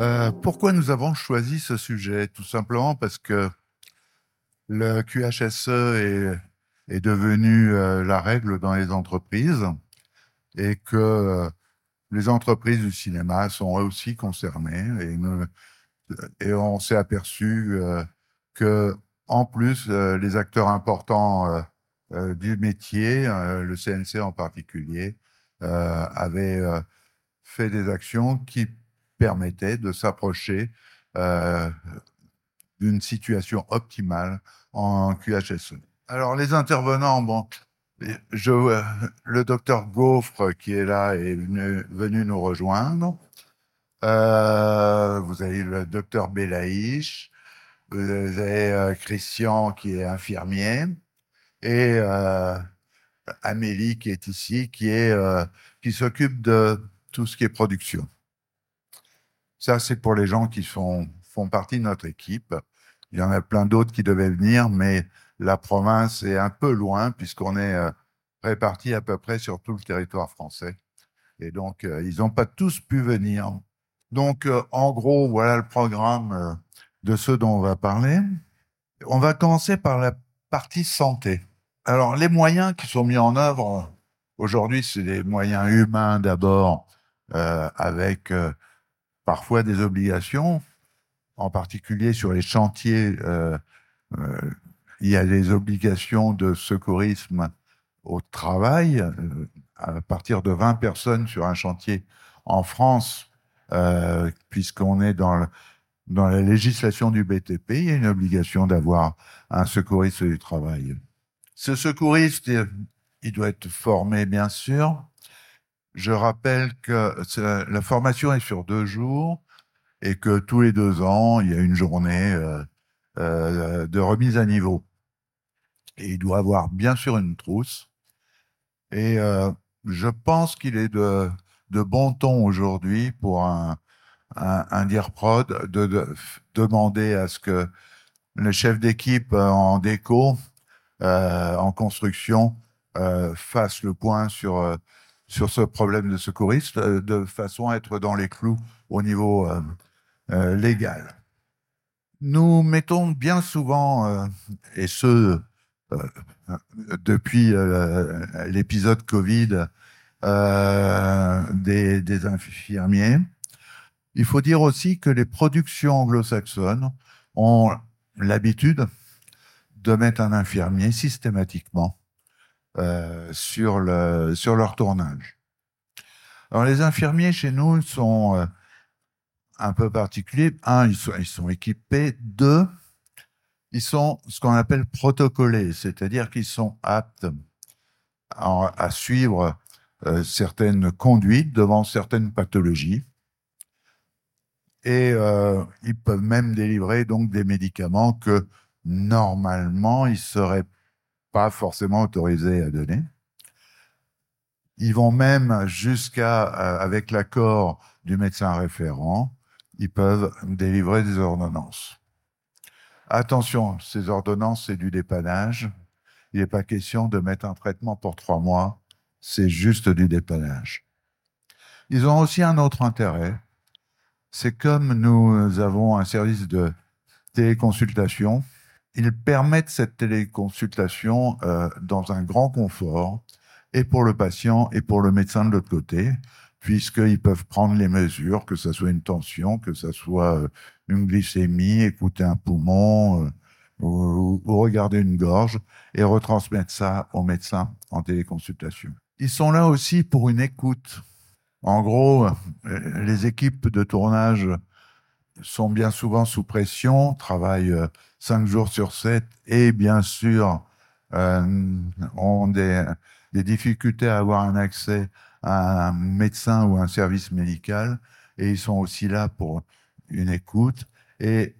Euh, pourquoi nous avons choisi ce sujet? Tout simplement parce que le QHSE est, devenu euh, la règle dans les entreprises et que euh, les entreprises du cinéma sont aussi concernées et, et on s'est aperçu que en plus les acteurs importants du métier, le CNC en particulier, avaient fait des actions qui permettait de s'approcher euh, d'une situation optimale en QHSE. Alors les intervenants, bon, je, euh, le docteur Gaufre qui est là est venu, nous rejoindre. Euh, vous avez le docteur Belaïch, vous avez Christian qui est infirmier et Amélie qui est ici, qui est qui s'occupe de tout ce qui est production. Ça, c'est pour les gens qui font partie de notre équipe. Il y en a plein d'autres qui devaient venir, mais la province est un peu loin puisqu'on est euh, répartis à peu près sur tout le territoire français. Et donc, euh, ils n'ont pas tous pu venir. Donc, euh, en gros, voilà le programme de ceux dont on va parler. On va commencer par la partie santé. Alors, les moyens qui sont mis en œuvre aujourd'hui, c'est des moyens humains d'abord, avec parfois des obligations, en particulier sur les chantiers. Euh, euh, il y a des obligations de secourisme au travail, euh, à partir de 20 personnes sur un chantier en France, puisqu'on est dans, dans la législation du BTP, il y a une obligation d'avoir un secouriste du travail. Ce secouriste, il doit être formé, bien sûr, je rappelle que la formation est sur deux jours et que tous les deux ans, il y a une journée euh, euh, de remise à niveau. Il doit avoir bien sûr une trousse. Et euh, je pense qu'il est de, bon ton aujourd'hui pour un, un, un DIRPROD de, de, demander à ce que le chef d'équipe en déco, en construction, fasse le point sur sur ce problème de secouriste euh, de façon à être dans les clous au niveau euh, euh, légal. Nous mettons bien souvent, et ce depuis l'épisode Covid, des, des infirmiers. Il faut dire aussi que les productions anglo-saxonnes ont l'habitude de mettre un infirmier systématiquement sur, le, sur leur tournage. Alors les infirmiers chez nous sont euh, un peu particuliers. Un, ils sont, équipés. Deux, ils sont ce qu'on appelle protocolés, c'est-à-dire qu'ils sont aptes à, suivre euh, certaines conduites devant certaines pathologies. Et euh, ils peuvent même délivrer donc des médicaments que normalement ils seraient pas forcément autorisés à donner. Ils vont même jusqu'à, euh, avec l'accord du médecin référent, ils peuvent délivrer des ordonnances. Attention, ces ordonnances, c'est du dépannage. Il n'est pas question de mettre un traitement pour trois mois. C'est juste du dépannage. Ils ont aussi un autre intérêt. C'est comme nous avons un service de téléconsultation, ils permettent cette téléconsultation euh, dans un grand confort, et pour le patient et pour le médecin de l'autre côté, puisqu'ils peuvent prendre les mesures, que ce soit une tension, que ce soit euh, une glycémie, écouter un poumon, euh, ou, ou, regarder une gorge, et retransmettre ça au médecin en téléconsultation. Ils sont là aussi pour une écoute. En gros, les équipes de tournage sont bien souvent sous pression, travaillent euh, cinq jours sur sept et bien sûr euh, ont des, des, difficultés à avoir un accès à un médecin ou un service médical et ils sont aussi là pour une écoute et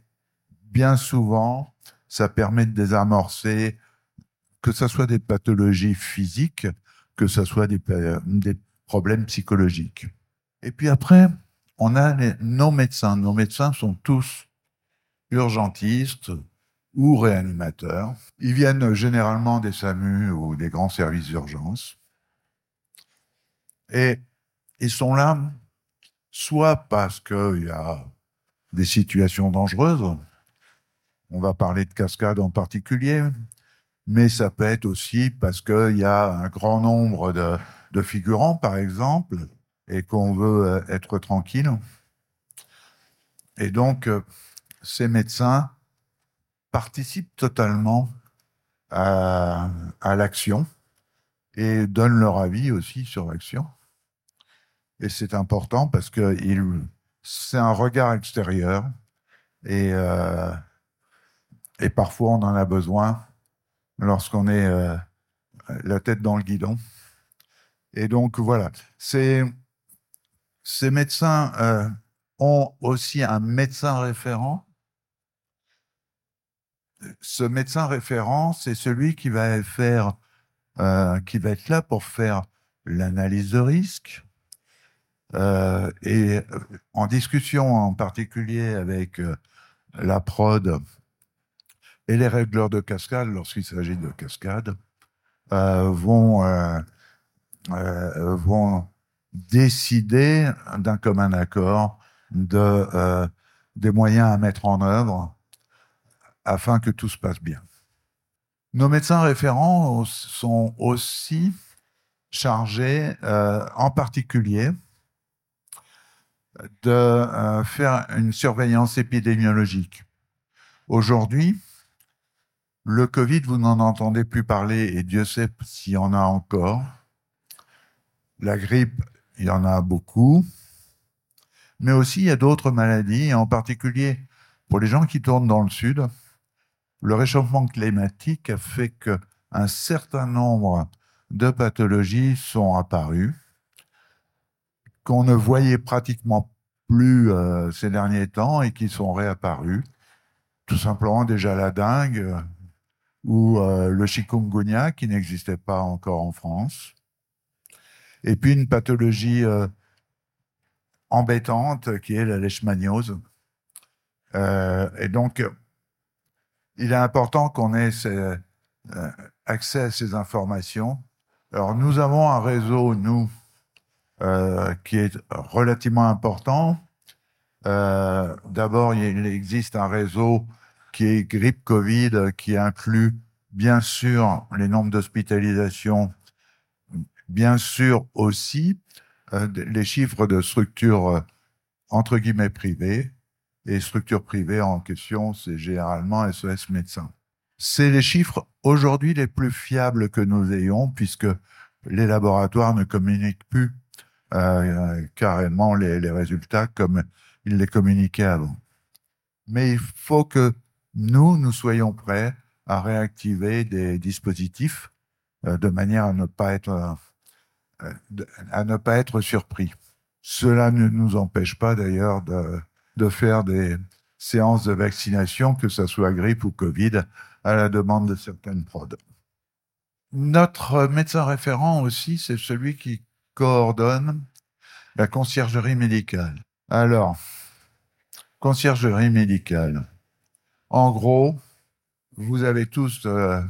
bien souvent ça permet de désamorcer que ce soit des pathologies physiques, que ce soit des, des problèmes psychologiques. Et puis après, on a nos médecins. Nos médecins sont tous urgentistes ou réanimateurs. Ils viennent généralement des SAMU ou des grands services d'urgence. Et ils sont là soit parce qu'il y a des situations dangereuses. On va parler de cascade en particulier, mais ça peut être aussi parce qu'il y a un grand nombre de, de figurants, par exemple, et qu'on veut euh, être tranquille. Et donc, euh, ces médecins participent totalement à, l'action et donnent leur avis aussi sur l'action. Et c'est important parce que c'est un regard extérieur et, euh, et parfois on en a besoin lorsqu'on est la tête dans le guidon. Et donc voilà, ces, ces médecins euh, ont aussi un médecin référent. Ce médecin référent, c'est celui qui va faire, euh, qui va être là pour faire l'analyse de risque. Euh, et en discussion en particulier avec la prod et les régleurs de cascade, lorsqu'il s'agit de cascade, vont, vont décider d'un commun accord de, euh, des moyens à mettre en œuvre afin que tout se passe bien. Nos médecins référents sont aussi chargés, euh, en particulier, de euh, faire une surveillance épidémiologique. Aujourd'hui, le Covid, vous n'en entendez plus parler, et Dieu sait s'il y en a encore. La grippe, il y en a beaucoup. Mais aussi, il y a d'autres maladies, en particulier pour les gens qui tournent dans le sud. Le réchauffement climatique a fait qu'un certain nombre de pathologies sont apparues, qu'on ne voyait pratiquement plus euh, ces derniers temps et qui sont réapparues. Tout simplement déjà la dengue ou euh, le chikungunya qui n'existait pas encore en France et puis une pathologie euh, embêtante qui est la leishmaniose. Euh, et donc, il est important qu'on ait euh, accès à ces informations. Alors, nous avons un réseau, nous, qui est relativement important. D'abord, il existe un réseau qui est grippe Covid, qui inclut bien sûr les nombres d'hospitalisations bien sûr aussi euh, les chiffres de structures euh, entre guillemets privées. Et structures privées en question, c'est généralement SOS médecins. C'est les chiffres aujourd'hui les plus fiables que nous ayons, puisque les laboratoires ne communiquent plus euh, carrément les, résultats comme ils les communiquaient avant. Mais il faut que nous, nous soyons prêts à réactiver des dispositifs de manière à ne pas être à ne pas être surpris. Cela ne nous empêche pas d'ailleurs de, faire des séances de vaccination, que ce soit grippe ou Covid, à la demande de certaines prods. Notre médecin référent aussi, c'est celui qui coordonne la conciergerie médicale. Alors, conciergerie médicale. En gros, vous avez tous euh,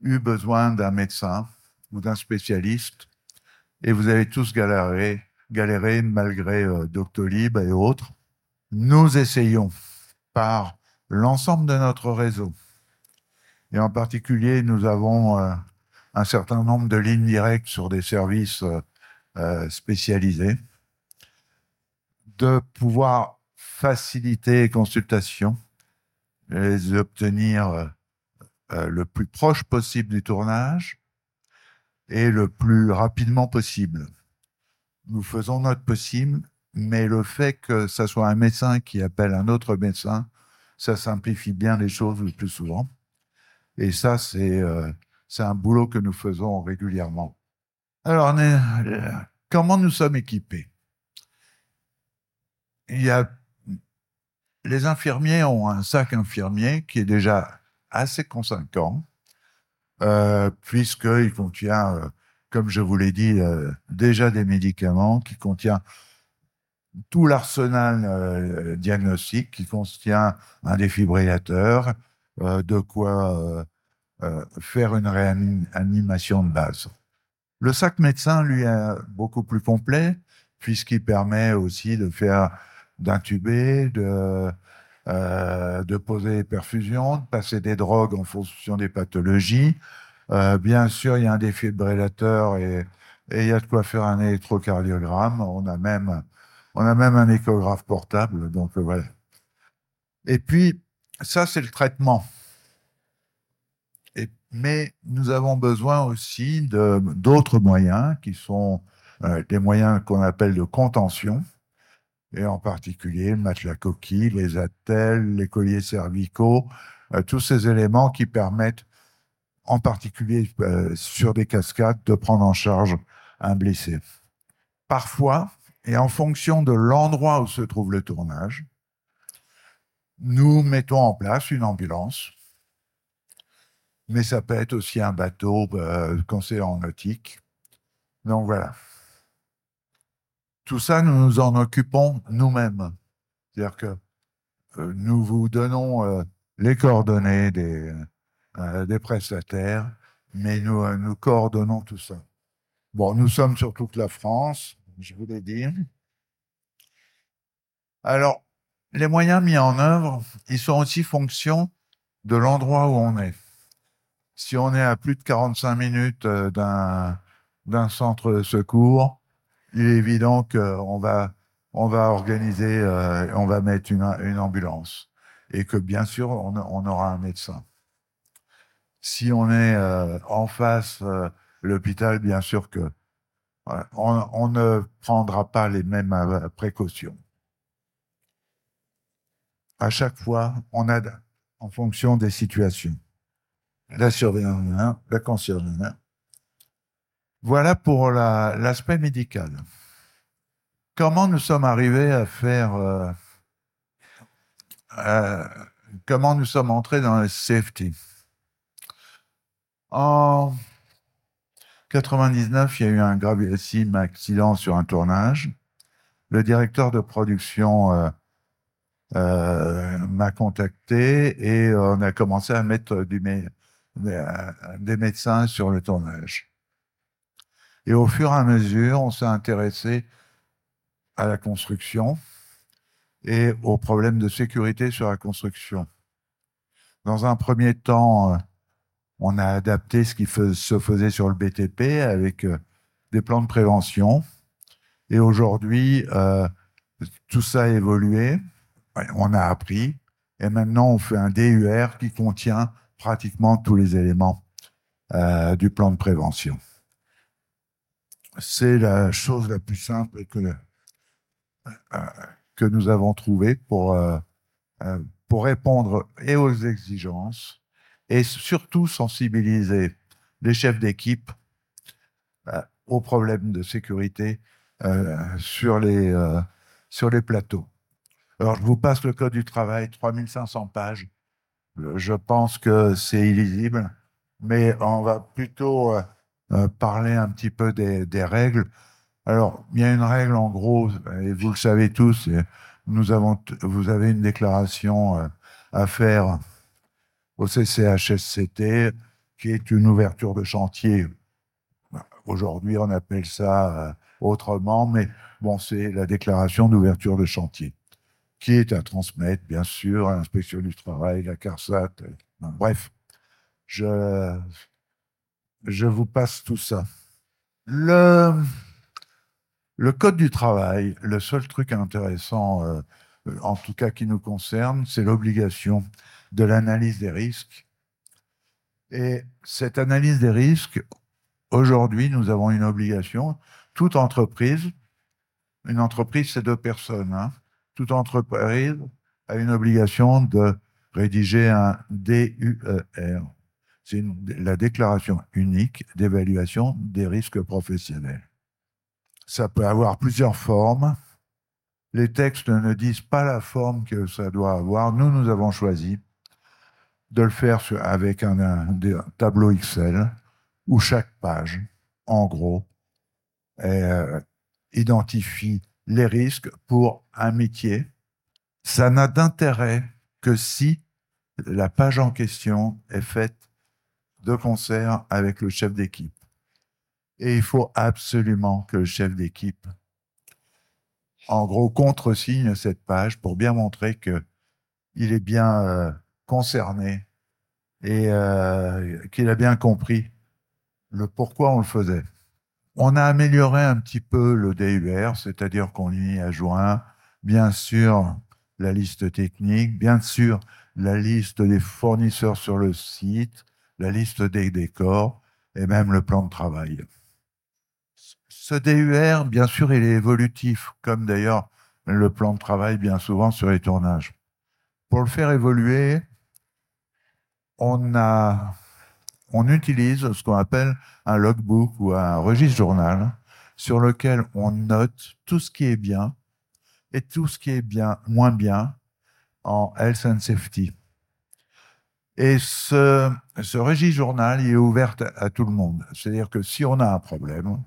eu besoin d'un médecin ou d'un spécialiste et vous avez tous galéré, malgré euh, Doctolib et autres. Nous essayons par l'ensemble de notre réseau, et en particulier, nous avons euh, un certain nombre de lignes directes sur des services euh, spécialisés, de pouvoir faciliter les consultations, les obtenir le plus proche possible du tournage, et le plus rapidement possible. Nous faisons notre possible, mais le fait que ce soit un médecin qui appelle un autre médecin, ça simplifie bien les choses le plus souvent. Et ça, c'est euh, un boulot que nous faisons régulièrement. Alors, est, comment nous sommes équipés? Il y a les infirmiers ont un sac infirmier qui est déjà assez conséquent euh, puisqu'il contient, euh, comme je vous l'ai dit, euh, déjà des médicaments, qui contient tout l'arsenal diagnostique, qui contient un défibrillateur, de quoi faire une réanimation de base. Le sac médecin, lui, est beaucoup plus complet, puisqu'il permet aussi de faire d'intuber, de, euh, de poser des perfusions, de passer des drogues en fonction des pathologies. Euh, bien sûr, il y a un défibrillateur et, et il y a de quoi faire un électrocardiogramme. On a même, on a même un échographe portable. Donc euh, voilà. Et puis, ça, c'est le traitement. Mais nous avons besoin aussi d'autres moyens qui sont euh, des moyens qu'on appelle de contention, et en particulier le matelas coquille, les attelles, les colliers cervicaux, euh, tous ces éléments qui permettent, en particulier euh, sur des cascades, de prendre en charge un blessé. Parfois, et en fonction de l'endroit où se trouve le tournage, nous mettons en place une ambulance, mais ça peut être aussi un bateau euh, quand en nautique. Donc voilà. Tout ça, nous nous en occupons nous-mêmes. C'est-à-dire que euh, nous vous donnons euh, les coordonnées des, euh, des prestataires, mais nous, nous coordonnons tout ça. Bon, nous sommes sur toute la France, je vous l'ai dit. Alors, les moyens mis en œuvre, ils sont aussi fonction de l'endroit où on est. Si on est à plus de 45 minutes d'un centre de secours, il est évident qu'on va, on va organiser, euh, on va mettre une, ambulance. Et que bien sûr, on, aura un médecin. Si on est euh, en face euh, l'hôpital, bien sûr que on, ne prendra pas les mêmes euh, précautions. À chaque fois, on a en fonction des situations. La surveillance, la concernant. Voilà pour l'aspect la, médical. Comment nous sommes arrivés à faire... Euh, euh, comment nous sommes entrés dans le safety? En 99, il y a eu un gravissime accident sur un tournage. Le directeur de production euh, m'a contacté et on a commencé à mettre des médecins sur le tournage. Et au fur et à mesure, on s'est intéressé à la construction et aux problèmes de sécurité sur la construction. Dans un premier temps, euh, on a adapté ce qui se faisait sur le BTP avec euh, des plans de prévention. Et aujourd'hui, euh, tout ça a évolué, on a appris, et maintenant on fait un DUR qui contient pratiquement tous les éléments du plan de prévention. C'est la chose la plus simple que, euh, que nous avons trouvée pour, euh, euh, pour répondre et aux exigences et surtout sensibiliser les chefs d'équipe aux problèmes de sécurité sur, les, sur les plateaux. Alors, je vous passe le code du travail, 3500 pages. Je pense que c'est illisible, mais on va plutôt euh, parler un petit peu des, règles. Alors, il y a une règle en gros, et vous le savez tous, nous avons, vous avez une déclaration euh, à faire au CCHSCT, qui est une ouverture de chantier. Aujourd'hui, on appelle ça autrement, mais bon, c'est la déclaration d'ouverture de chantier qui est à transmettre, bien sûr, à l'inspection du travail, la CARSAT. Bref, je, je vous passe tout ça. Le, code du travail, le seul truc intéressant, euh, en tout cas qui nous concerne, c'est l'obligation de l'analyse des risques. Et cette analyse des risques, aujourd'hui, nous avons une obligation. Toute entreprise, une entreprise, c'est deux personnes, hein, toute entreprise a une obligation de rédiger un DUER. C'est la déclaration unique d'évaluation des risques professionnels. Ça peut avoir plusieurs formes. Les textes ne disent pas la forme que ça doit avoir. Nous, nous avons choisi de le faire avec un, tableau Excel où chaque page, en gros, euh, identifie les risques pour un métier. Ça n'a d'intérêt que si la page en question est faite de concert avec le chef d'équipe. Et il faut absolument que le chef d'équipe en gros, contresigne cette page pour bien montrer que il est bien euh, concerné et euh, qu'il a bien compris le pourquoi on le faisait. On a amélioré un petit peu le DUR, c'est-à-dire qu'on y a joint, bien sûr, la liste technique, bien sûr, la liste des fournisseurs sur le site, la liste des décors et même le plan de travail. Ce DUR, bien sûr, il est évolutif, comme d'ailleurs le plan de travail bien souvent sur les tournages. Pour le faire évoluer, on, utilise ce qu'on appelle un logbook ou un registre journal sur lequel on note tout ce qui est bien et tout ce qui est bien, moins bien en health and safety. Et ce, ce registre journal il est ouvert à, tout le monde. C'est-à-dire que si on a un problème,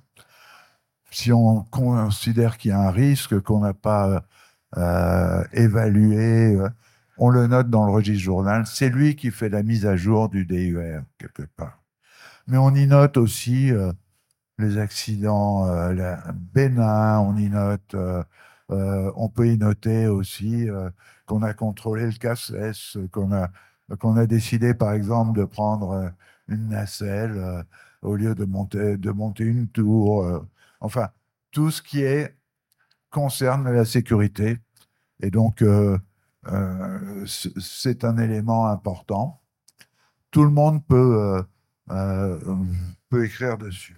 si on considère qu'il y a un risque qu'on n'a pas euh, évalué, euh, on le note dans le registre journal. C'est lui qui fait la mise à jour du DUR, quelque part. Mais on y note aussi euh, les accidents euh, bénins, on y note, on peut y noter aussi qu'on a contrôlé le casse qu'on a, qu'on a décidé, par exemple, de prendre une nacelle au lieu de monter, une tour. enfin, tout ce qui est, concerne la sécurité. Et donc, euh, c'est un élément important. Tout le monde peut, euh, euh, peut écrire dessus.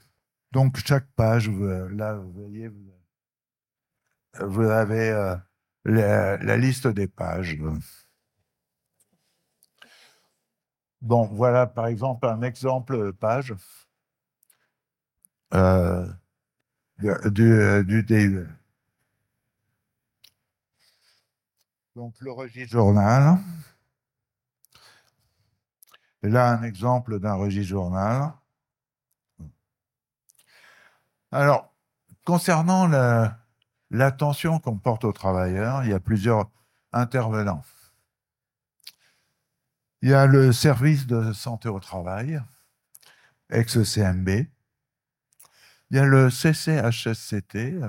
Donc chaque page, là, vous voyez, vous avez la, liste des pages. Bon, voilà par exemple un exemple page euh, du, du DUE. Donc le registre journal. Et là, un exemple d'un registre journal. Alors, concernant l'attention qu'on porte aux travailleurs, il y a plusieurs intervenants. Il y a le service de santé au travail, ex-CMB. Il y a le CCHSCT,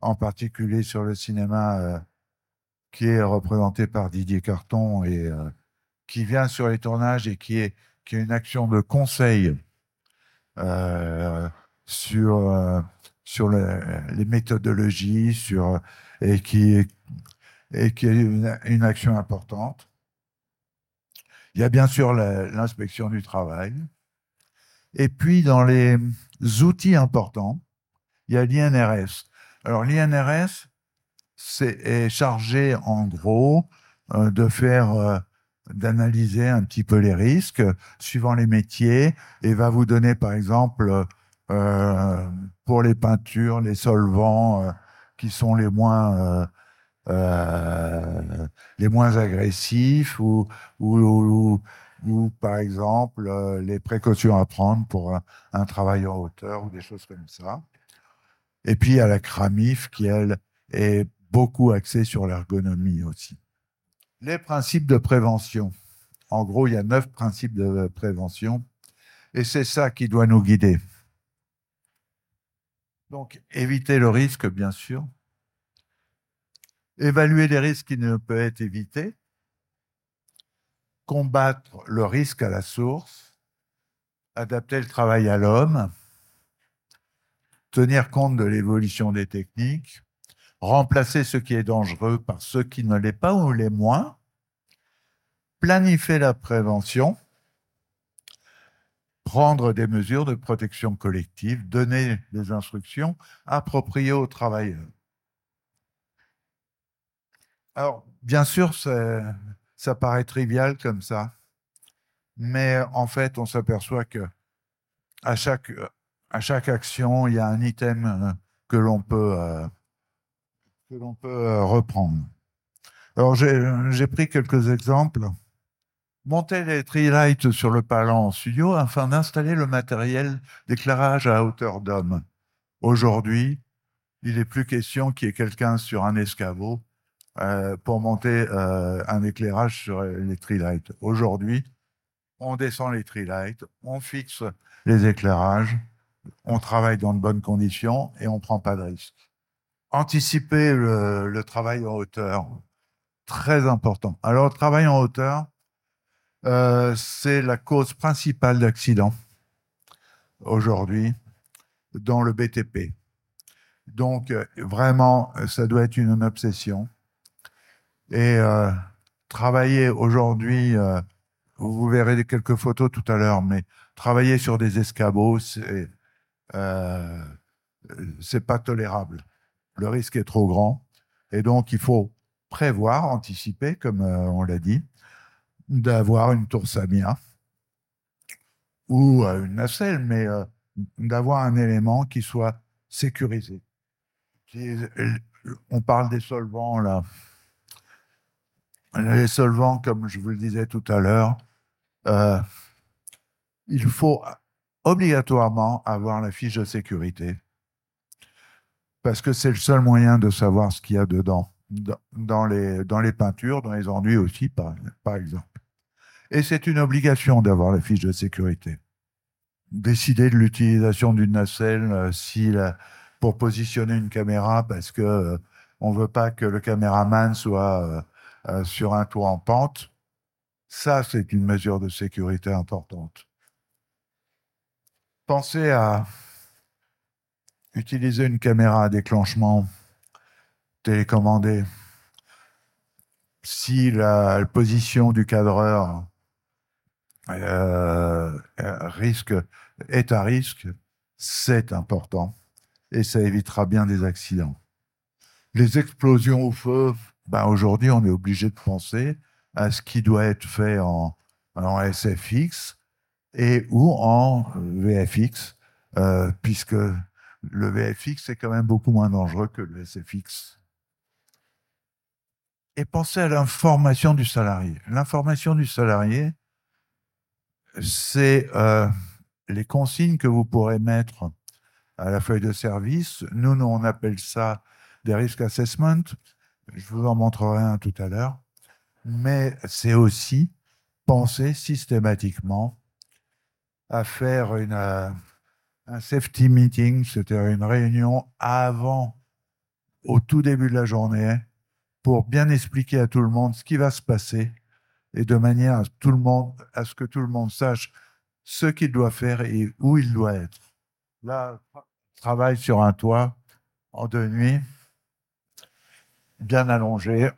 en particulier sur le cinéma euh, qui est représenté par Didier Carton et euh, qui vient sur les tournages et qui est qui a une action de conseil euh, sur euh, sur le, les méthodologies, sur et qui et qui est une action importante. Il y a bien sûr l'inspection du travail. Et puis dans les outils importants, il y a l'INRS. Alors l'INRS, est chargé en gros euh, de faire euh, d'analyser un petit peu les risques suivant les métiers et va vous donner par exemple euh, pour les peintures les solvants qui sont les moins euh, les moins agressifs ou, ou, par exemple les précautions à prendre pour un, un, travail en hauteur ou des choses comme ça. Et puis il y a la CRAMIF qui elle est beaucoup axé sur l'ergonomie aussi. Les principes de prévention. En gros, il y a neuf principes de prévention et c'est ça qui doit nous guider. Donc, éviter le risque, bien sûr. Évaluer les risques qui ne peuvent être évités. Combattre le risque à la source. Adapter le travail à l'homme. Tenir compte de l'évolution des techniques remplacer ce qui est dangereux par ce qui ne l'est pas ou l'est moins, planifier la prévention, prendre des mesures de protection collective, donner des instructions appropriées aux travailleurs. Alors, bien sûr, ça paraît trivial comme ça, mais en fait, on s'aperçoit que à chaque, à chaque action, il y a un item que l'on peut euh, peut euh, reprendre. Alors, j'ai pris quelques exemples. Monter les tree lights sur le palan en studio afin d'installer le matériel d'éclairage à hauteur d'homme. Aujourd'hui, il n'est plus question qu'il y ait quelqu'un sur un escabeau euh, pour monter euh, un éclairage sur les tree lights. Aujourd'hui, on descend les tree lights, on fixe les éclairages, on travaille dans de bonnes conditions et on ne prend pas de risques. anticiper le, travail en hauteur, très important. Alors, le travail en hauteur, euh, c'est la cause principale d'accidents aujourd'hui dans le BTP. Donc, vraiment, ça doit être une obsession. Et euh, travailler aujourd'hui, euh, vous verrez quelques photos tout à l'heure, mais travailler sur des escabeaux, c'est euh, pas tolérable. Le risque est trop grand. Et donc, il faut prévoir, anticiper, comme euh, on l'a dit, d'avoir une tour Samia ou une nacelle, mais d'avoir un élément qui soit sécurisé. On parle des solvants, là. Les solvants, comme je vous le disais tout à l'heure, euh, il faut obligatoirement avoir la fiche de sécurité parce que c'est le seul moyen de savoir ce qu'il y a dedans, dans les, dans les peintures, dans les enduits aussi, par, exemple. Et c'est une obligation d'avoir la fiche de sécurité. Décider de l'utilisation d'une nacelle euh, si pour positionner une caméra parce que euh, on veut pas que le caméraman soit euh, euh, sur un toit en pente, ça c'est une mesure de sécurité importante. Pensez à utiliser une caméra à déclenchement télécommandé. Si la, position du cadreur euh, risque, est à risque, c'est important et ça évitera bien des accidents. Les explosions au feu, ben aujourd'hui, on est obligé de penser à ce qui doit être fait en, SFX et ou en VFX, euh, puisque le VFX est quand même beaucoup moins dangereux que le SFX. Et pensez à l'information du salarié. L'information du salarié, c'est euh, les consignes que vous pourrez mettre à la feuille de service. Nous, nous on appelle ça des risques assessment. Je vous en montrerai un tout à l'heure. Mais c'est aussi penser systématiquement à faire une, euh, un safety meeting, c'est-à-dire une réunion avant, au tout début de la journée, pour bien expliquer à tout le monde ce qui va se passer et de manière à, tout le monde, à ce que tout le monde sache ce qu'il doit faire et où il doit être. Là, travaille sur un toit en deux nuits, bien allongé.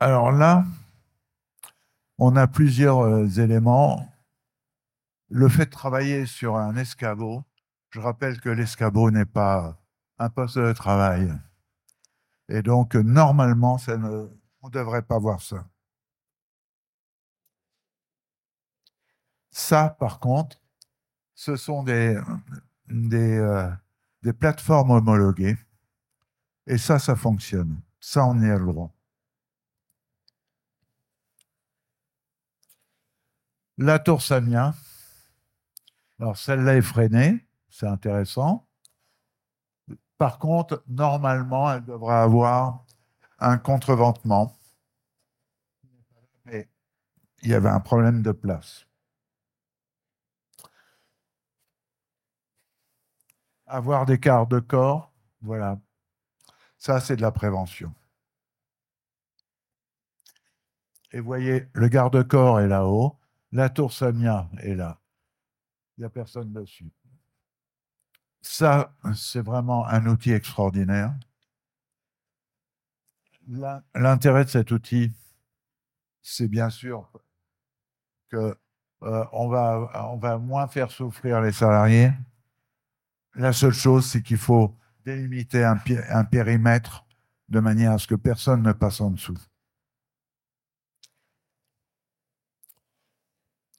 Alors là, on a plusieurs euh, éléments. Le fait de travailler sur un escabeau, je rappelle que l'escabeau n'est pas un poste de travail. Et donc, normalement, on ne devrait pas voir ça. Ça, par contre, ce sont des, des, euh, des plateformes homologuées. Et ça, ça fonctionne. Ça, on y a le droit. La tour Samia. Alors, celle-là est freinée. C'est intéressant. Par contre, normalement, elle devrait avoir un contreventement. Mais il y avait un problème de place. Avoir des quarts de corps, voilà. Ça, c'est de la prévention. Et voyez, le garde-corps est là-haut, la tour Samia est là. Il n'y a personne dessus. Ça, c'est vraiment un outil extraordinaire. L'intérêt de cet outil, c'est bien sûr que euh, va moins faire souffrir les salariés, la seule chose, c'est qu'il faut délimiter un, périmètre de manière à ce que personne ne passe en dessous.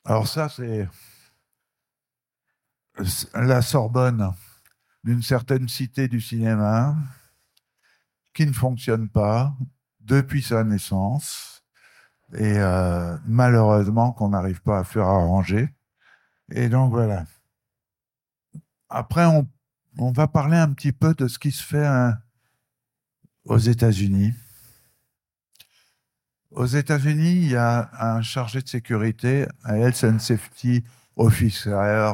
Alors ça, c'est la Sorbonne d'une certaine cité du cinéma qui ne fonctionne pas depuis sa naissance et euh, malheureusement qu'on n'arrive pas à faire arranger. Et donc voilà. Après, on, va parler un petit peu de ce qui se fait hein, aux États-Unis. Aux États-Unis, il y a un chargé de sécurité, un Health and Safety Officer,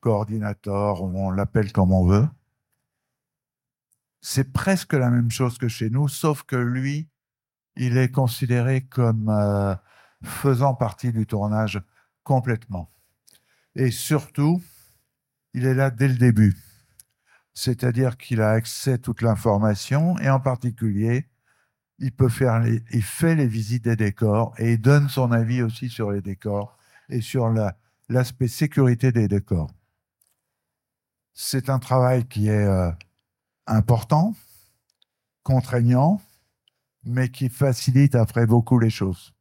coordinator, on l'appelle comme on veut. C'est presque la même chose que chez nous, sauf que lui, il est considéré comme euh, faisant partie du tournage complètement. Et surtout, il est là dès le début. C'est-à-dire qu'il a accès à toute l'information et en particulier, il peut faire fait les visites des décors et il donne son avis aussi sur les décors et sur l'aspect sécurité des décors. C'est un travail qui est euh, important, contraignant, mais qui facilite après beaucoup les choses.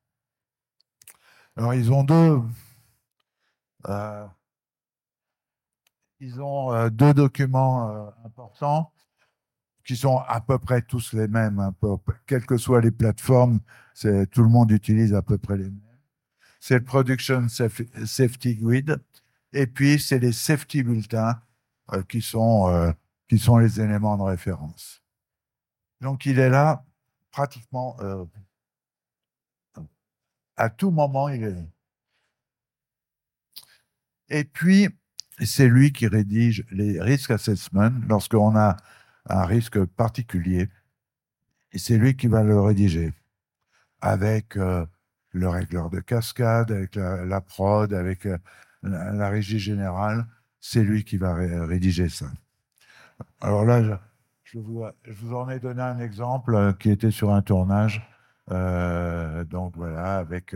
Alors, ils ont deux, euh, ils ont euh, deux documents euh, importants qui sont à peu près tous les mêmes, peu, quelles que soient les plateformes, tout le monde utilise à peu près les mêmes. C'est le Production Safety Grid, et puis c'est les Safety Bulletins qui, sont, qui sont les éléments de référence. Donc il est là pratiquement à tout moment. Et puis, c'est lui qui rédige les risk assessments lorsqu'on a un risque particulier. C'est lui qui va le rédiger avec euh, le régleur de cascade, avec la, prod, avec euh, la, régie générale. C'est lui qui va rédiger ça. Alors là, je, vous, je, vous, en ai donné un exemple euh, qui était sur un tournage. donc voilà, avec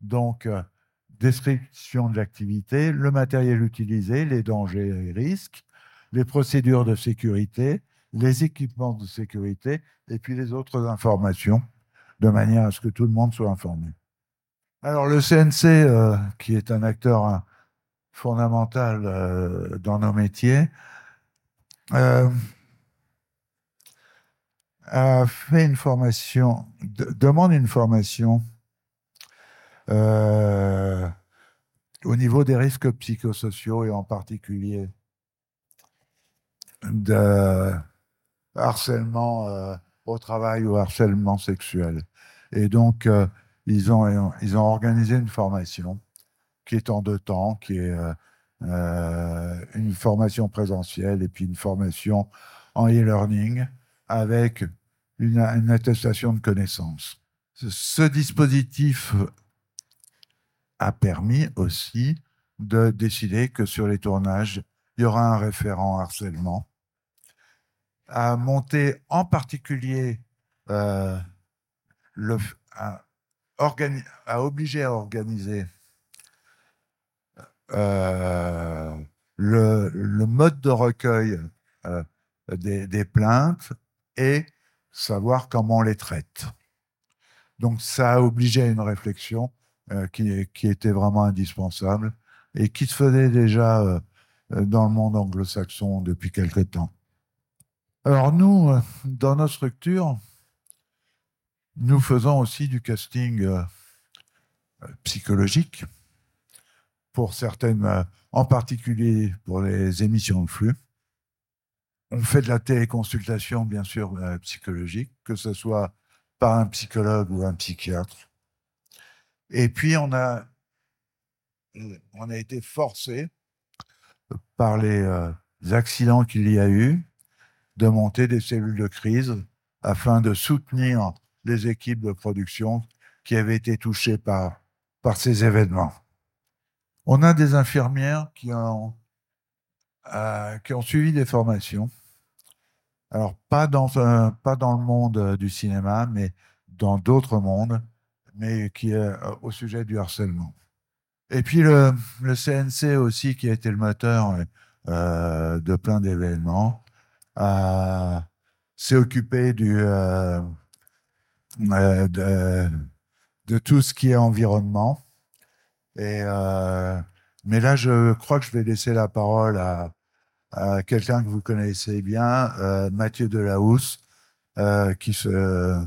donc description de l'activité, le matériel utilisé, les dangers et risques, les procédures de sécurité, les équipements de sécurité et puis les autres informations, de manière à ce que tout le monde soit informé. Alors le CNC, euh, qui est un acteur hein, fondamental euh, dans nos métiers, euh, a fait une formation, demande une formation euh, niveau des risques psychosociaux et en particulier de harcèlement euh, au travail ou harcèlement sexuel. Et donc, euh, ils, ont, ils ont organisé une formation qui est en deux temps, qui est une formation présentielle et puis une formation en e-learning avec une, une attestation de connaissances. Ce dispositif a permis aussi de décider que sur les tournages, il y aura un référent harcèlement, à monter en particulier euh, le, à, à organiser euh, le, mode de recueil euh, des, plaintes et savoir comment on les traite. Donc ça a obligé à une réflexion qui, qui, était vraiment indispensable et qui se faisait déjà euh, euh, dans le monde anglo-saxon depuis quelque temps. Alors nous, dans notre structure, nous faisons aussi du casting psychologique pour certaines, en particulier pour les émissions de flux. On fait de la téléconsultation, bien sûr, psychologique, que ce soit par un psychologue ou un psychiatre. Et puis, on a, on a été forcé par les euh, accidents qu'il y a eu de monter des cellules de crise afin de soutenir les équipes de production qui avaient été touchées par, par ces événements. On a des infirmières qui ont, euh, qui ont suivi des formations. Alors, pas dans, pas dans le monde du cinéma, mais dans d'autres mondes mais qui est euh, au sujet du harcèlement. Et puis le, CNC aussi, qui a été le moteur euh, de plein d'événements, s'est occupé euh, de, de, tout ce qui est environnement. Et, mais là, je crois que je vais laisser la parole à, à quelqu'un que vous connaissez bien, Mathieu Delahousse, qui se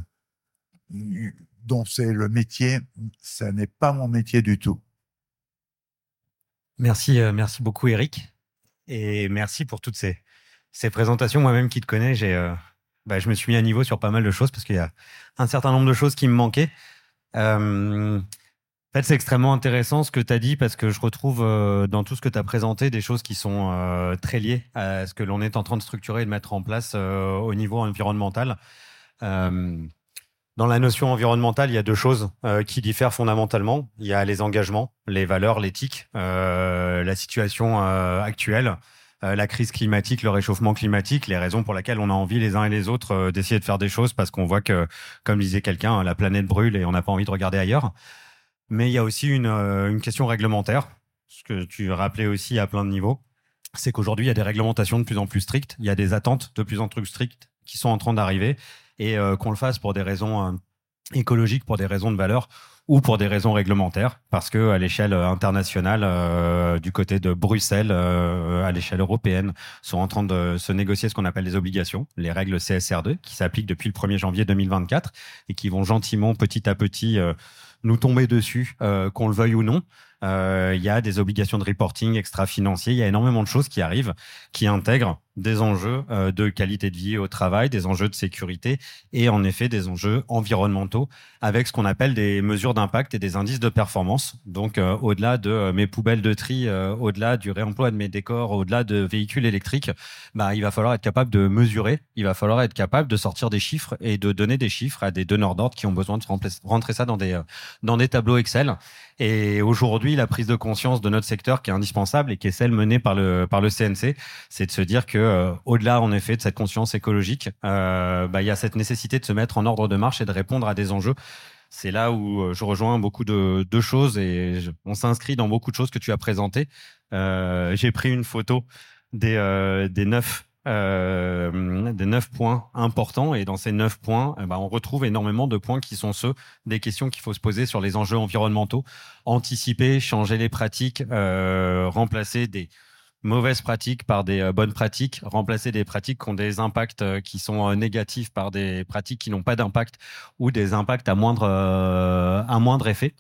dont c'est le métier, ça n'est pas mon métier du tout. Merci, euh, merci beaucoup Eric. Et merci pour toutes ces, ces présentations. Moi-même qui te connais, j'ai, euh, bah, je me suis mis à niveau sur pas mal de choses parce qu'il y a un certain nombre de choses qui me manquaient. Euh, En fait, c'est extrêmement intéressant ce que tu as dit parce que je retrouve dans tout ce que tu as présenté des choses qui sont très liées à ce que l'on est en train de structurer et de mettre en place au niveau environnemental. Dans la notion environnementale, il y a deux choses qui diffèrent fondamentalement. Il y a les engagements, les valeurs, l'éthique, la situation actuelle, la crise climatique, le réchauffement climatique, les raisons pour lesquelles on a envie les uns et les autres d'essayer de faire des choses parce qu'on voit que, comme disait quelqu'un, la planète brûle et on n'a pas envie de regarder ailleurs. Mais il y a aussi une, euh, une question réglementaire, ce que tu rappelais aussi à plein de niveaux. C'est qu'aujourd'hui, il y a des réglementations de plus en plus strictes, il y a des attentes de plus en plus strictes qui sont en train d'arriver et euh, qu'on le fasse pour des raisons euh, écologiques, pour des raisons de valeur ou pour des raisons réglementaires, parce que à l'échelle internationale, du côté de Bruxelles, à l'échelle européenne, sont en train de se négocier ce qu'on appelle les obligations, les règles CSR2, qui s'appliquent depuis le 1er janvier 2024 et qui vont gentiment, petit à petit, nous tomber dessus, euh, qu'on le veuille ou non. Euh, il y a des obligations de reporting extra-financiers, il y a énormément de choses qui arrivent, qui intègrent des enjeux euh, de qualité de vie au travail, des enjeux de sécurité et en effet des enjeux environnementaux avec ce qu'on appelle des mesures d'impact et des indices de performance. Donc euh, au-delà de mes poubelles de tri, au-delà du réemploi de mes décors, au-delà de véhicules électriques, bah, il va falloir être capable de mesurer, il va falloir être capable de sortir des chiffres et de donner des chiffres à des donneurs d'ordre qui ont besoin de rentrer ça dans des, dans des tableaux Excel. Et aujourd'hui, la prise de conscience de notre secteur qui est indispensable et qui est celle menée par le par le CNC, c'est de se dire que euh, au-delà en effet de cette conscience écologique, euh, bah, il y a cette nécessité de se mettre en ordre de marche et de répondre à des enjeux. C'est là où euh, je rejoins beaucoup de, choses et on s'inscrit dans beaucoup de choses que tu as présentées. J'ai pris une photo des, neuf des neuf points importants. Et dans ces neuf points, eh ben, on retrouve énormément de points qui sont ceux des questions qu'il faut se poser sur les enjeux environnementaux, anticiper, changer les pratiques, remplacer des mauvaises pratiques par des euh, bonnes pratiques, remplacer des pratiques qui ont des impacts euh, qui sont euh, négatifs par des pratiques qui n'ont pas d'impact ou des impacts à moindre, effet.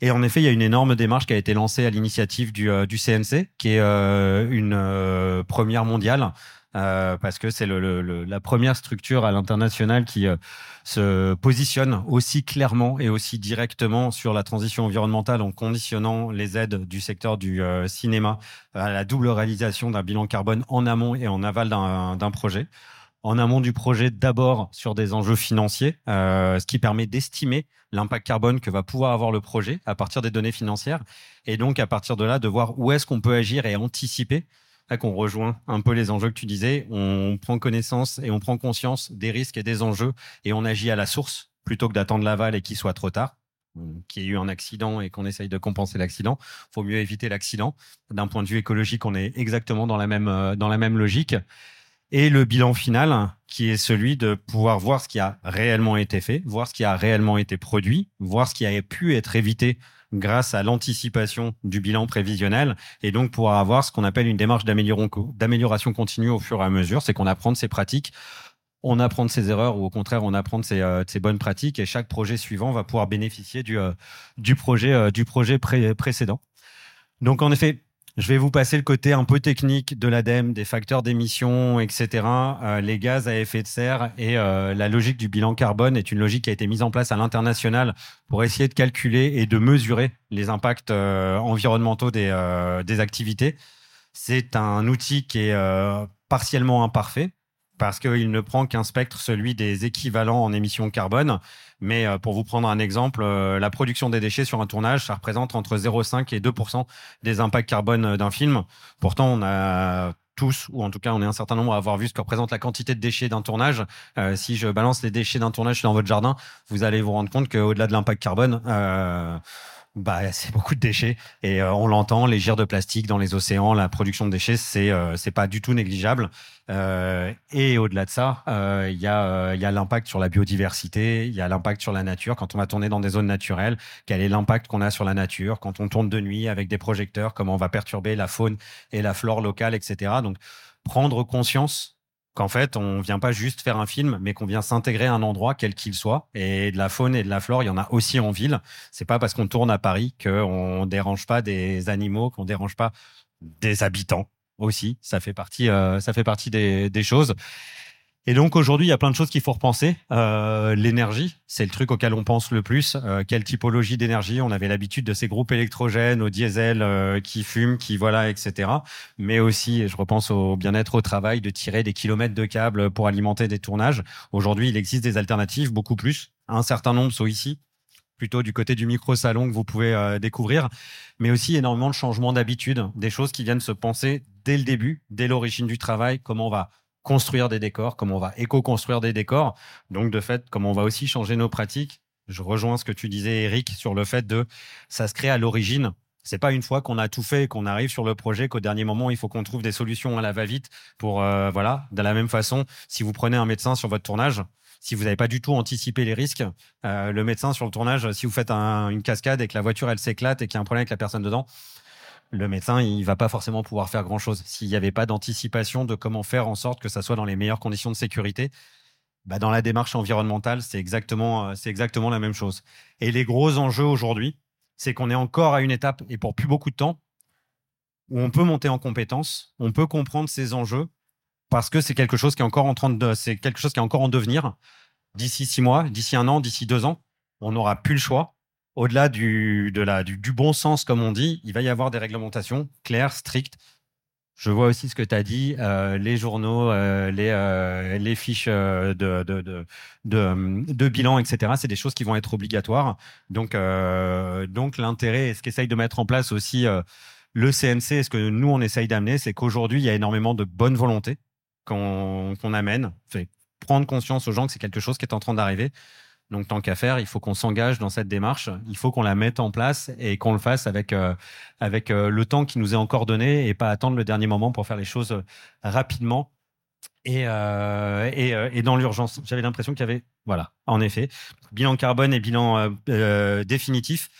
Et en effet, il y a une énorme démarche qui a été lancée à l'initiative du, du CNC, qui est une première mondiale euh, parce que c'est la première structure à l'international qui euh, se positionne aussi clairement et aussi directement sur la transition environnementale en conditionnant les aides du secteur du euh, cinéma à la double réalisation d'un bilan carbone en amont et en aval d'un projet. En amont du projet, d'abord sur des enjeux financiers, ce qui permet d'estimer l'impact carbone que va pouvoir avoir le projet à partir des données financières, et donc à partir de là de voir où est-ce qu'on peut agir et anticiper là qu'on rejoint un peu les enjeux que tu disais. On prend connaissance et on prend conscience des risques et des enjeux et on agit à la source plutôt que d'attendre l'aval et qu'il soit trop tard qu'il y ait eu un accident et qu'on essaye de compenser l'accident. Faut mieux éviter l'accident. D'un point de vue écologique, on est exactement dans la même, euh, dans la même logique. Et le bilan final, qui est celui de pouvoir voir ce qui a réellement été fait, voir ce qui a réellement été produit, voir ce qui a pu être évité grâce à l'anticipation du bilan prévisionnel et donc pouvoir avoir ce qu'on appelle une démarche d'amélioration continue au fur et à mesure, c'est qu'on apprend de ses pratiques on apprend de ses erreurs ou au contraire on apprend de ses, euh, bonnes pratiques et chaque projet suivant va pouvoir bénéficier du, euh, projet, euh, du projet précédent. Donc en effet, je vais vous passer le côté un peu technique de l'ADEME, des facteurs d'émission, etc. Euh, les gaz à effet de serre et euh, la logique du bilan carbone est une logique qui a été mise en place à l'international pour essayer de calculer et de mesurer les impacts euh, environnementaux des, des activités. C'est un outil qui est partiellement imparfait parce qu'il ne prend qu'un spectre, celui des équivalents en émissions carbone. Mais euh, pour vous prendre un exemple, euh, la production des déchets sur un tournage, ça représente entre 0,5 et 2% des impacts carbone euh, d'un film. Pourtant, on a tous, ou en tout cas on est un certain nombre à avoir vu ce que représente la quantité de déchets d'un tournage. si je balance les déchets d'un tournage dans votre jardin, vous allez vous rendre compte qu'au-delà de l'impact carbone, bah, c'est beaucoup de déchets et euh, on l'entend, les gires de plastique dans les océans, la production de déchets, c'est euh, pas du tout négligeable. Euh, et au-delà de ça, euh, il y a y a l'impact sur la biodiversité, il y a l'impact sur la nature quand on va tourner dans des zones naturelles. Quel est l'impact qu'on a sur la nature? Quand on tourne de nuit avec des projecteurs Comment on va perturber la faune et la flore locale, etc. Donc prendre conscience qu'en fait, on vient pas juste faire un film, mais qu'on vient s'intégrer à un endroit, quel qu'il soit. Et de la faune et de la flore, il y en a aussi en ville. C'est pas parce qu'on tourne à Paris qu'on dérange pas des animaux, qu'on dérange pas des habitants aussi. Ça fait partie, euh, ça fait partie des, des choses. Et donc aujourd'hui, il y a plein de choses qu'il faut repenser. Euh, l'énergie, c'est le truc auquel on pense le plus. Euh, quelle typologie d'énergie On avait l'habitude de ces groupes électrogènes, au diesel euh, qui fument, qui voilà, etc. Mais aussi, je repense au bien-être au travail, de tirer des kilomètres de câbles pour alimenter des tournages. Aujourd'hui, il existe des alternatives, beaucoup plus. Un certain nombre sont ici, plutôt du côté du micro-salon que vous pouvez euh, découvrir, mais aussi énormément de changements d'habitude, des choses qui viennent se penser dès le début, dès l'origine du travail, comment on va construire des décors, comment on va éco-construire des décors. Donc, de fait, comment on va aussi changer nos pratiques. Je rejoins ce que tu disais, Eric, sur le fait de ça se crée à l'origine. C'est pas une fois qu'on a tout fait et qu'on arrive sur le projet qu'au dernier moment il faut qu'on trouve des solutions à la va-vite pour euh, voilà. De la même façon, si vous prenez un médecin sur votre tournage, si vous n'avez pas du tout anticipé les risques, euh, le médecin sur le tournage, si vous faites une cascade et que la voiture elle s'éclate et qu'il y a un problème avec la personne dedans, le médecin, il va pas forcément pouvoir faire grand chose. S'il n'y avait pas d'anticipation de comment faire en sorte que ça soit dans les meilleures conditions de sécurité, bah dans la démarche environnementale, c'est exactement, euh, c'est exactement la même chose. Et les gros enjeux aujourd'hui, c'est qu'on est encore à une étape et pour plus beaucoup de temps où on peut monter en compétence, on peut comprendre ces enjeux parce que c'est quelque chose qui est encore en train de, c'est quelque chose qui est encore en devenir. D'ici six mois, d'ici un an, d'ici deux ans, on n'aura plus le choix au-delà du, bon sens, comme on dit, il va y avoir des réglementations claires, strictes. Je vois aussi ce que tu as dit, euh, les journaux, euh, les, euh, les fiches de, bilan, etc. C'est des choses qui vont être obligatoires. Donc, l'intérêt, ce qu'essaye de mettre en place aussi le CNC, ce que nous, on essaye d'amener, c'est qu'aujourd'hui, il y a énormément de bonne volonté qu'on amène. Prendre conscience aux gens que c'est quelque chose qui est en train d'arriver. Donc, tant qu'à faire, il faut qu'on s'engage dans cette démarche. Il faut qu'on la mette en place et qu'on le fasse avec, euh, avec euh, le temps qui nous est encore donné et pas attendre le dernier moment pour faire les choses euh, rapidement et, et, et, dans l'urgence. J'avais l'impression qu'il y avait, voilà, en effet, bilan carbone et bilan définitif.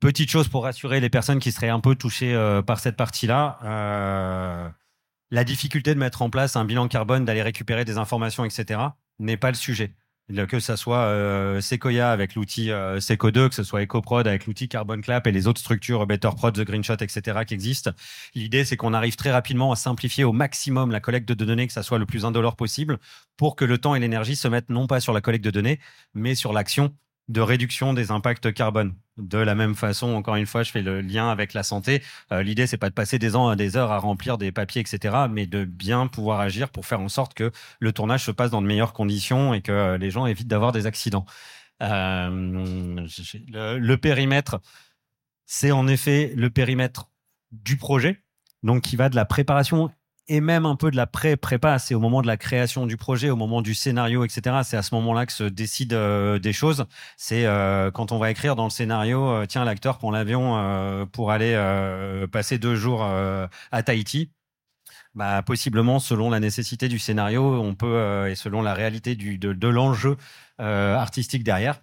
Petite chose pour rassurer les personnes qui seraient un peu touchées par cette partie-là. la difficulté de mettre en place un bilan carbone, d'aller récupérer des informations, etc., n'est pas le sujet que ce soit euh, Sequoia avec l'outil euh, Seco2, que ce soit EcoProd avec l'outil Carbon Clap et les autres structures BetterProd, The Greenshot, etc. qui existent. L'idée, c'est qu'on arrive très rapidement à simplifier au maximum la collecte de données, que ça soit le plus indolore possible, pour que le temps et l'énergie se mettent non pas sur la collecte de données, mais sur l'action de réduction des impacts carbone. De la même façon, encore une fois, je fais le lien avec la santé. Euh, L'idée, c'est pas de passer des ans, des heures à remplir des papiers, etc., mais de bien pouvoir agir pour faire en sorte que le tournage se passe dans de meilleures conditions et que euh, les gens évitent d'avoir des accidents. Euh, le, le périmètre, c'est en effet le périmètre du projet, donc qui va de la préparation et même un peu de la pré-prépa. C'est au moment de la création du projet, au moment du scénario, etc. C'est à ce moment-là que se décident euh, des choses. C'est euh, quand on va écrire dans le scénario, euh, tiens, l'acteur prend l'avion pour aller passer deux jours à Tahiti. Bah, possiblement, selon la nécessité du scénario, on peut, et selon la réalité du, de, de l'enjeu artistique derrière,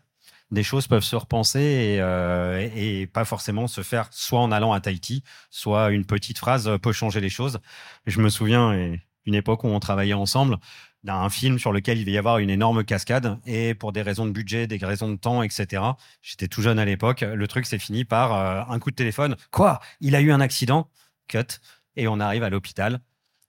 des choses peuvent se repenser euh, et, pas forcément se faire soit en allant à Tahiti, soit une petite phrase peut changer les choses. Je me souviens d'une époque où on travaillait ensemble d'un film sur lequel il va y avoir une énorme cascade et pour des raisons de budget, des raisons de temps, etc. J'étais tout jeune à l'époque. Le truc s'est fini par euh, un coup de téléphone. Quoi? Il a eu un accident? Cut. Et on arrive à l'hôpital.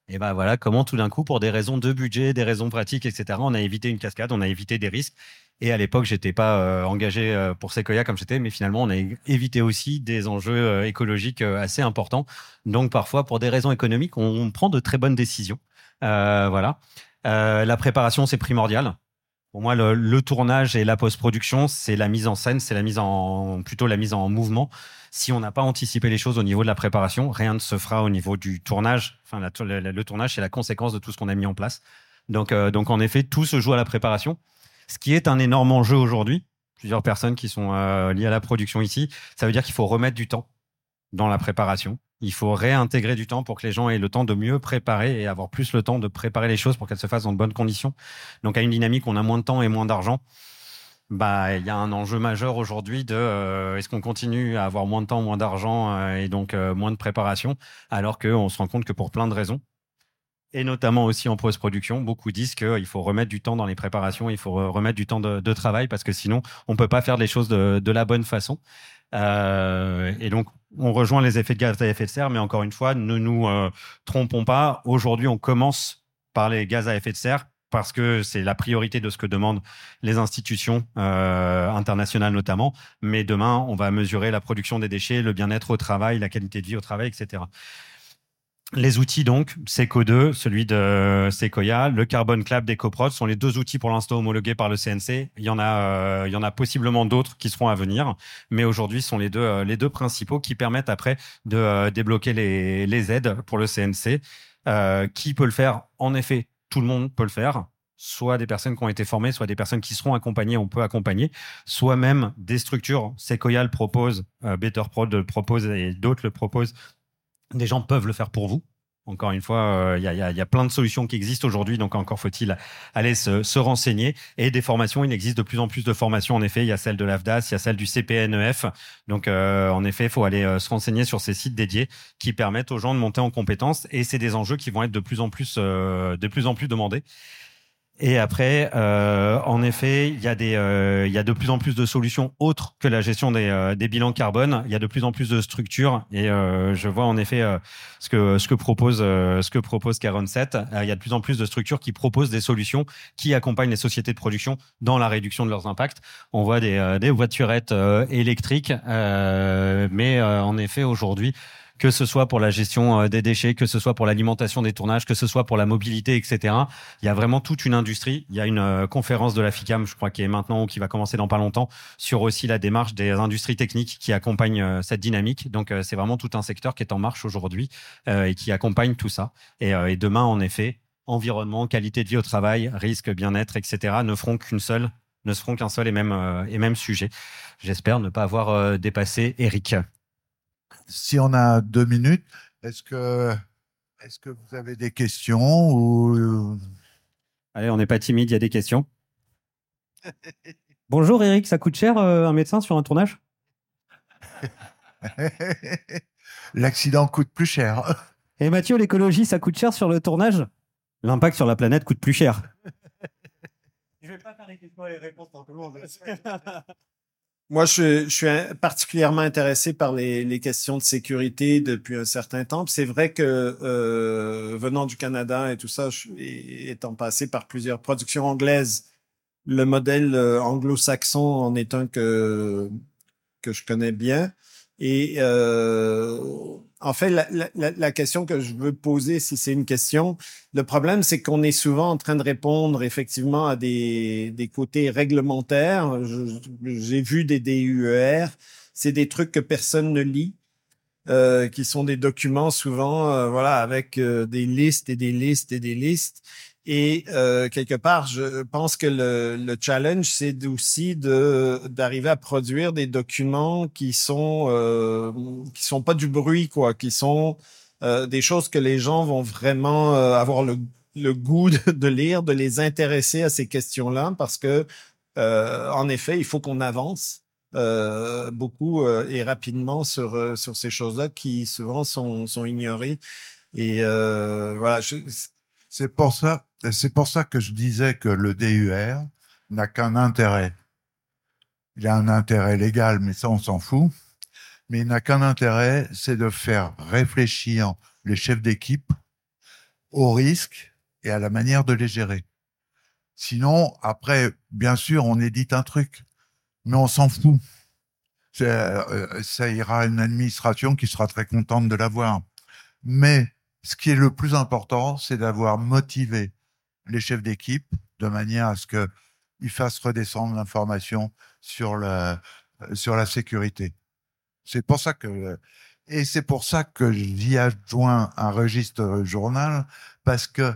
Et ben voilà comment tout d'un coup, pour des raisons de budget, des raisons pratiques, etc., on a évité une cascade, on a évité des risques. Et à l'époque, j'étais pas euh, engagé euh, pour Sequoia comme j'étais, mais finalement, on a évité aussi des enjeux euh, écologiques assez importants. Donc, parfois, pour des raisons économiques, on, prend de très bonnes décisions. voilà. la préparation, c'est primordial. Pour moi, le, tournage et la post-production, c'est la mise en scène, c'est la mise en plutôt la mise en mouvement. Si on n'a pas anticipé les choses au niveau de la préparation, rien ne se fera au niveau du tournage. Enfin, le, tournage, c'est la conséquence de tout ce qu'on a mis en place. Donc, donc, en effet, tout se joue à la préparation ce qui est un énorme enjeu aujourd'hui. Plusieurs personnes qui sont euh, liées à la production ici. Ça veut dire qu'il faut remettre du temps dans la préparation. Il faut réintégrer du temps pour que les gens aient le temps de mieux préparer et avoir plus le temps de préparer les choses pour qu'elles se fassent dans de bonnes conditions. Donc, à une dynamique où on a moins de temps et moins d'argent, bah, il y a un enjeu majeur aujourd'hui de euh, est-ce qu'on continue à avoir moins de temps, moins d'argent euh, et donc moins de préparation, alors qu'on se rend compte que pour plein de raisons, et notamment aussi en post-production, beaucoup disent qu'il faut remettre du temps dans les préparations, il faut remettre du temps de, travail parce que sinon, on peut pas faire les choses de, la bonne façon. Euh, et donc, on rejoint les effets de gaz à effet de serre, mais encore une fois, ne nous euh, trompons pas. Aujourd'hui, on commence par les gaz à effet de serre parce que c'est la priorité de ce que demandent les institutions euh, internationales notamment. Mais demain, on va mesurer la production des déchets, le bien-être au travail, la qualité de vie au travail, etc. Les outils donc, Seco2, celui de Sequoia, le Carbon Club d'EcoProd sont les deux outils pour l'instant homologués par le CNC. Il y en a, euh, il y en a possiblement d'autres qui seront à venir, mais aujourd'hui sont les deux, euh, les deux principaux qui permettent après de euh, débloquer les, les aides pour le CNC. qui peut le faire? En effet, tout le monde peut le faire. Soit des personnes qui ont été formées, soit des personnes qui seront accompagnées, on peut accompagner, soit même des structures. Sequoia le propose, BetterProd le propose et d'autres le proposent des gens peuvent le faire pour vous. Encore une fois, euh, il y, a, plein de solutions qui existent aujourd'hui, donc encore faut-il aller se, renseigner. Et des formations, il existe de plus en plus de formations. En effet, il y a celle de l'AFDAS, il y a celle du CPNEF. Donc, euh, en effet, il faut aller euh, se renseigner sur ces sites dédiés qui permettent aux gens de monter en compétences. Et c'est des enjeux qui vont être de plus en plus, de plus en plus demandés. Et après, euh, en effet, il y a des, euh, y a de plus en plus de solutions autres que la gestion des, euh, des bilans carbone. Il y a de plus en plus de structures et euh, je vois en effet euh, ce que ce que propose ce que propose Caron 7. il y a de plus en plus de structures qui proposent des solutions qui accompagnent les sociétés de production dans la réduction de leurs impacts. On voit des, des voiturettes électriques, mais en effet aujourd'hui que ce soit pour la gestion euh, des déchets, que ce soit pour l'alimentation des tournages, que ce soit pour la mobilité, etc. Il y a vraiment toute une industrie. Il y a une euh, conférence de la FICAM, je crois, qui est maintenant ou qui va commencer dans pas longtemps, sur aussi la démarche des industries techniques qui accompagnent euh, cette dynamique. Donc, c'est vraiment tout un secteur qui est en marche aujourd'hui et qui accompagne tout ça. Et, demain, en effet, environnement, qualité de vie au travail, risque, bien-être, etc. ne feront qu'une seule ne seront qu'un seul et même sujet. J'espère ne pas avoir dépassé Eric si on a deux minutes, est-ce que, est que vous avez des questions ou... Allez, on n'est pas timide, il y a des questions. Bonjour Eric, ça coûte cher euh, un médecin sur un tournage? L'accident coûte plus cher. Et Mathieu, l'écologie, ça coûte cher sur le tournage? L'impact sur la planète coûte plus cher. Je vais pas faire les questions et les réponses pour tout le monde. Moi, je, suis particulièrement intéressé par les, questions de sécurité depuis un certain temps. C'est vrai que euh, venant du Canada et tout ça, je, étant passé par plusieurs productions anglaises, le modèle euh, anglo-saxon en est un que que je connais bien. Et euh, en fait, la, la, la, question que je veux poser, si c'est une question, le problème, c'est qu'on est souvent en train de répondre effectivement à des, des côtés réglementaires. J'ai vu des DUER, c'est des trucs que personne ne lit. Euh, qui sont des documents souvent, euh, voilà, avec euh, des listes et des listes et des listes. Et euh, quelque part, je pense que le, le challenge, c'est aussi d'arriver à produire des documents qui sont euh, qui sont pas du bruit, quoi, qui sont euh, des choses que les gens vont vraiment avoir le, goût de, lire, de les intéresser à ces questions-là, parce que en effet, il faut qu'on avance. beaucoup et rapidement sur sur ces choses-là qui souvent sont sont ignorées et voilà je, c'est pour ça, que je disais que le DUR n'a qu'un intérêt. Il a un intérêt légal, mais ça, on s'en fout. Mais il n'a qu'un intérêt, c'est de faire réfléchir les chefs d'équipe aux risques et à la manière de les gérer. Sinon, après, bien sûr, on édite un truc, mais on s'en fout. Euh, ça ira à une administration qui sera très contente de l'avoir. Mais ce qui est le plus important, c'est d'avoir motivé les chefs d'équipe de manière à ce qu'ils fassent redescendre l'information sur la, sur la sécurité. C'est pour ça que, et c'est pour ça que j'y adjoins un registre journal, parce que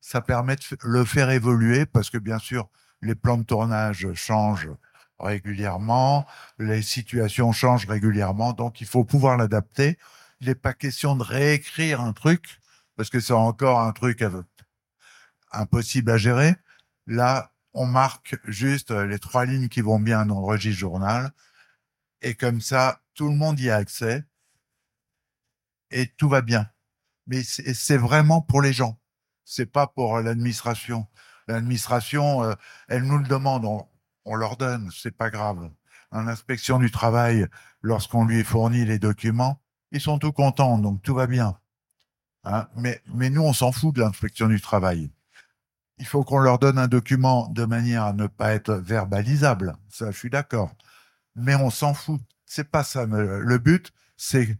ça permet de le faire évoluer, parce que bien sûr, les plans de tournage changent régulièrement, les situations changent régulièrement, donc il faut pouvoir l'adapter il n'est pas question de réécrire un truc, parce que c'est encore un truc impossible à gérer. Là, on marque juste les trois lignes qui vont bien dans le registre journal. Et comme ça, tout le monde y a accès. Et tout va bien. Mais c'est vraiment pour les gens. C'est pas pour l'administration. L'administration, euh, elle nous le demande. On, leur donne. C'est pas grave. L'inspection du travail, lorsqu'on lui fournit les documents, ils sont tout contents, donc tout va bien. Hein mais, mais nous, on s'en fout de l'inspection du travail. il faut qu'on leur donne un document de manière à ne pas être verbalisable. Ça, je suis d'accord. Mais on s'en fout. C'est pas ça. Le but, c'est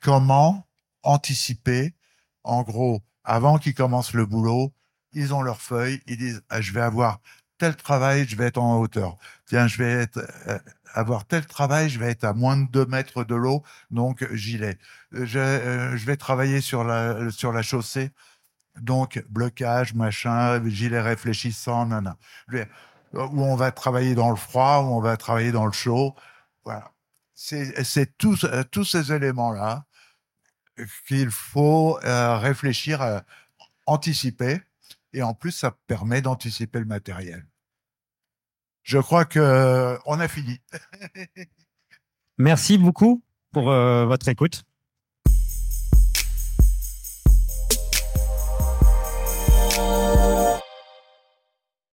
comment anticiper. En gros, avant qu'ils commencent le boulot, ils ont leur feuille, ils disent ah, je vais avoir tel travail, je vais être en hauteur. Tiens, je vais être, euh, avoir tel travail, je vais être à moins de 2 mètres de l'eau, donc vais. Je, euh, je, vais travailler sur la, sur la chaussée, donc blocage, machin, gilet réfléchissant, nana. Où on va travailler dans le froid, où on va travailler dans le chaud. Voilà. C'est tous, euh, tous ces éléments-là qu'il faut euh, réfléchir, anticiper. Et en plus, ça permet d'anticiper le matériel. Je crois que on a fini. Merci beaucoup pour euh, votre écoute.